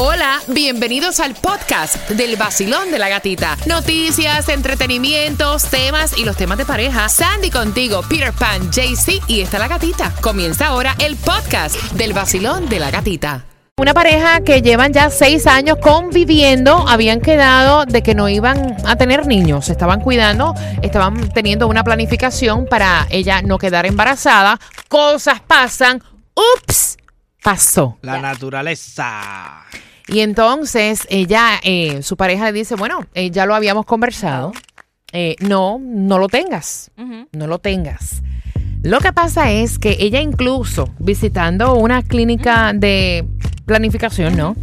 Hola, bienvenidos al podcast del vacilón de la gatita. Noticias, entretenimientos, temas y los temas de pareja. Sandy contigo, Peter Pan, JC y está la gatita. Comienza ahora el podcast del vacilón de la gatita. Una pareja que llevan ya seis años conviviendo, habían quedado de que no iban a tener niños, se estaban cuidando, estaban teniendo una planificación para ella no quedar embarazada. Cosas pasan, ups, pasó. La naturaleza. Y entonces ella, eh, su pareja le dice, bueno, eh, ya lo habíamos conversado, eh, no, no lo tengas, no lo tengas. Lo que pasa es que ella incluso visitando una clínica de planificación, ¿no?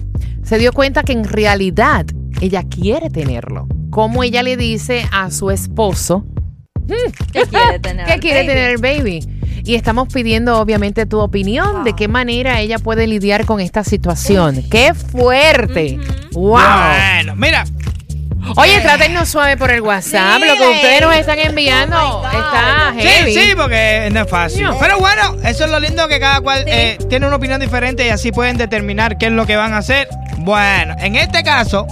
Se dio cuenta que en realidad ella quiere tenerlo. Como ella le dice a su esposo que quiere tener al quiere baby. tener el baby. Y estamos pidiendo obviamente tu opinión de qué manera ella puede lidiar con esta situación. ¡Qué fuerte! ¡Wow! Bueno, mira. Oye, trátenos suave por el WhatsApp. Lo que ustedes nos están enviando Oh está Sí, heavy. sí, porque no es fácil. No. Pero bueno, eso es lo lindo que cada cual eh, tiene una opinión diferente y así pueden determinar qué es lo que van a hacer. Bueno, en este caso,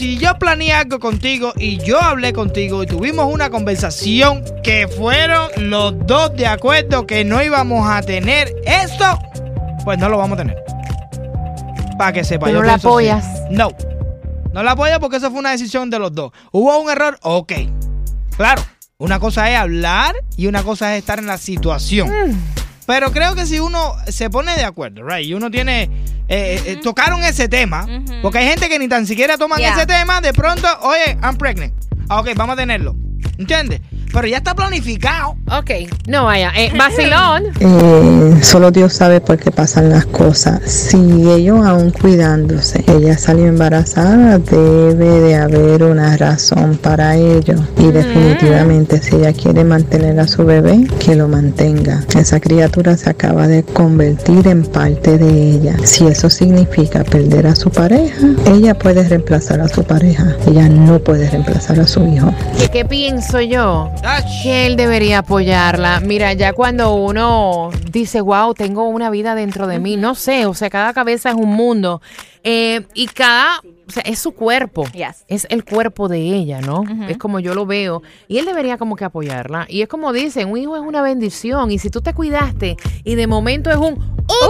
si yo planeé algo contigo y yo hablé contigo y tuvimos una conversación que fueron los dos de acuerdo que no íbamos a tener esto, pues no lo vamos a tener. Para que sepa. Tú yo no la apoyas. No. No la apoyo porque eso fue una decisión de los dos. Hubo un error, ok. Claro, una cosa es hablar y una cosa es estar en la situación. Mm. Pero creo que si uno se pone de acuerdo, right, y uno tiene. eh, eh, tocaron ese tema, porque hay gente que ni tan siquiera toman Yeah. ese tema, de pronto, oye, I'm pregnant. Ah, ok, vamos a tenerlo. ¿Entiendes? Pero ya está planificado. Ok, no vaya. Eh, vacilón. Eh, solo Dios sabe por qué pasan las cosas. Si ellos aún cuidándose, ella salió embarazada, debe de haber una razón para ello. Y definitivamente si ella quiere mantener a su bebé, que lo mantenga. Esa criatura se acaba de convertir en parte de ella. Si eso significa perder a su pareja, ella puede reemplazar a su pareja. Ella no puede reemplazar a su hijo. ¿Qué, qué pienso yo? Que él debería apoyarla. Mira, ya cuando uno dice, wow, tengo una vida dentro de mí, no sé, o sea, cada cabeza es un mundo. Eh, y cada, o sea, es su cuerpo. Yes. Es el cuerpo de ella, ¿no? Es como yo lo veo. Y él debería como que apoyarla. Y es como dicen, un hijo es una bendición. Y si tú te cuidaste y de momento es un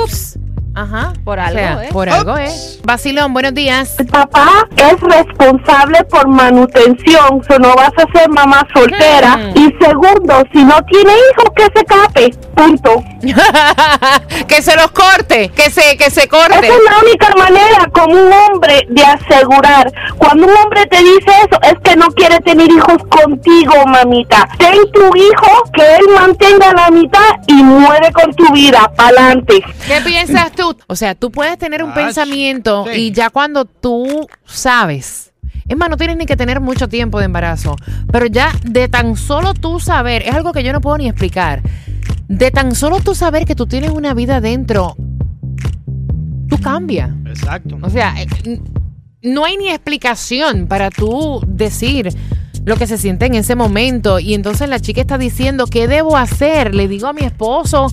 ups. Ajá. Por O algo, sea, ¿eh? Por algo, ¿eh? Vacilón, buenos días. El papá es responsable por manutención, so no vas a ser mamá soltera. Mm. Y segundo, si no tiene hijos, que se cape. Punto. que se los corte, que se, que se corte. Esa es la única manera como un hombre de asegurar. Cuando un hombre te dice eso, es que no quiere tener hijos contigo, mamita. Ten tu hijo, que él mantenga la mitad y muere con tu vida. Pa'lante. ¿Qué piensas tú? O sea, tú puedes tener un Ach, pensamiento sí. y ya cuando tú sabes, es más, no tienes ni que tener mucho tiempo de embarazo, pero ya de tan solo tú saber, es algo que yo no puedo ni explicar, de tan solo tú saber que tú tienes una vida dentro, tú cambias. Exacto. O sea, eh, no hay ni explicación para tú decir lo que se siente en ese momento. Y entonces la chica está diciendo, ¿qué debo hacer? Le digo a mi esposo,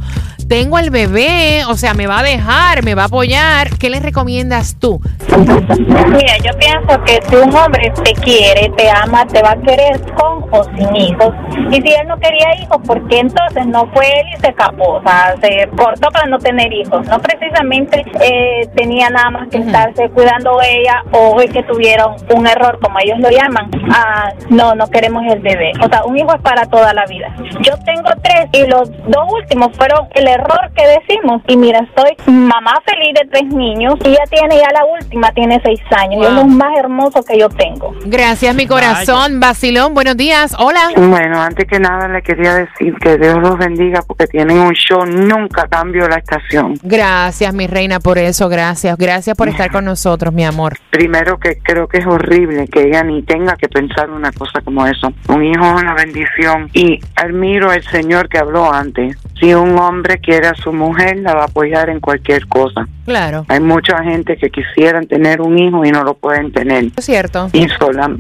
tengo el bebé, o sea, me va a dejar, me va a apoyar. ¿Qué le recomiendas tú? Mira, yo pienso que si un hombre te quiere, te ama, te va a querer con o sin hijos. Y si él no quería hijos, ¿por qué entonces no fue él y se escapó? O sea, se cortó para no tener hijos. No precisamente eh, tenía nada más que estarse cuidando ella o es que tuvieron un error, como ellos lo llaman. Ah, no, no queremos el bebé. O sea, un hijo es para toda la vida. Yo tengo tres y los dos últimos fueron el error que decimos. Y mira, estoy mamá feliz de tres niños y ya tiene, ya la última tiene seis años. Y es Wow. lo más hermoso que yo tengo. Gracias, mi corazón. Basilón, buenos días. Hola. Bueno, antes que nada le quería decir que Dios los bendiga porque tienen un show, nunca cambio la estación. Gracias, mi reina, por eso. Gracias. Gracias por estar con nosotros, mi amor. Primero que creo que es horrible que ella ni tenga que pensar una cosa como eso. Un hijo es una bendición y admiro al Señor que habló antes. Si un hombre quiere a su mujer, la va a apoyar en cualquier cosa. Claro. Hay mucha gente que quisieran tener un hijo y no lo pueden tener. Es cierto. Y, sola,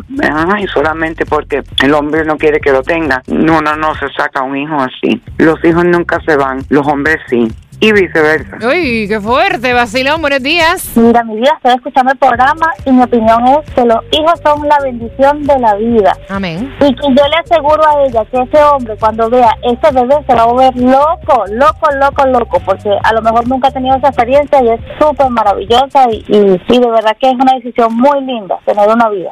y solamente porque el hombre no quiere que lo tenga. No, no, no se saca un hijo así. Los hijos nunca se van, los hombres sí. Y viceversa. Uy, qué fuerte, vacilón, buenos días. Mira, mi vida, estoy escuchando el programa y mi opinión es que los hijos son la bendición de la vida. Amén. Y que yo le aseguro a ella que ese hombre cuando vea ese bebé se va a volver loco, loco, loco, loco, porque a lo mejor nunca ha tenido esa experiencia y es súper maravillosa y, y, y de verdad que es una decisión muy linda tener una vida.